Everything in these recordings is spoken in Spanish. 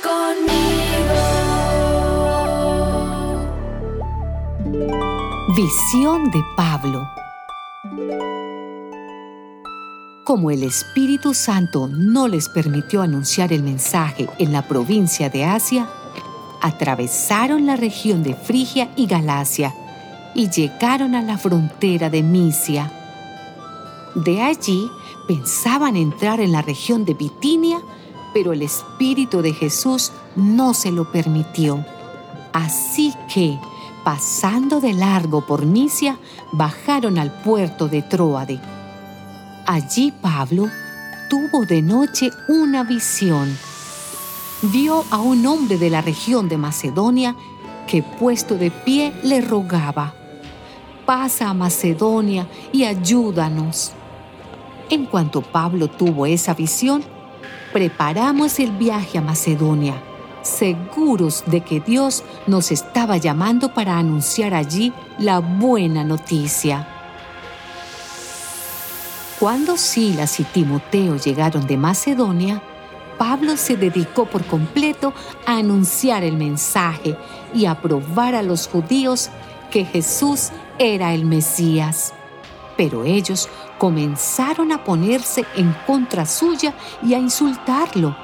conmigo. Visión de Pablo. Como el Espíritu Santo no les permitió anunciar el mensaje en la provincia de Asia, atravesaron la región de Frigia y Galacia y llegaron a la frontera de Misia. De allí pensaban entrar en la región de Bitinia, pero el Espíritu de Jesús no se lo permitió. Así que, pasando de largo por Misia, bajaron al puerto de Troade. Allí Pablo tuvo de noche una visión. Vio a un hombre de la región de Macedonia que puesto de pie le rogaba, pasa a Macedonia y ayúdanos. En cuanto Pablo tuvo esa visión, preparamos el viaje a Macedonia, seguros de que Dios nos estaba llamando para anunciar allí la buena noticia. Cuando Silas y Timoteo llegaron de Macedonia, Pablo se dedicó por completo a anunciar el mensaje y a probar a los judíos que Jesús era el Mesías. Pero ellos comenzaron a ponerse en contra suya y a insultarlo.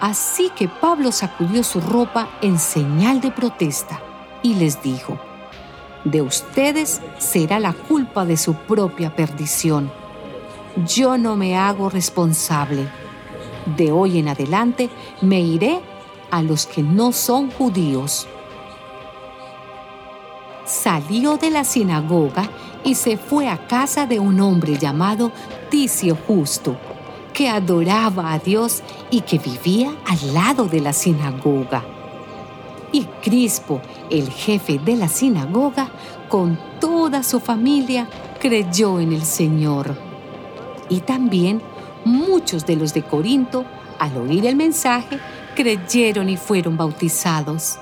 Así que Pablo sacudió su ropa en señal de protesta y les dijo, de ustedes será la culpa de su propia perdición. Yo no me hago responsable. De hoy en adelante me iré a los que no son judíos salió de la sinagoga y se fue a casa de un hombre llamado Ticio Justo, que adoraba a Dios y que vivía al lado de la sinagoga. Y Crispo, el jefe de la sinagoga, con toda su familia, creyó en el Señor. Y también muchos de los de Corinto, al oír el mensaje, creyeron y fueron bautizados.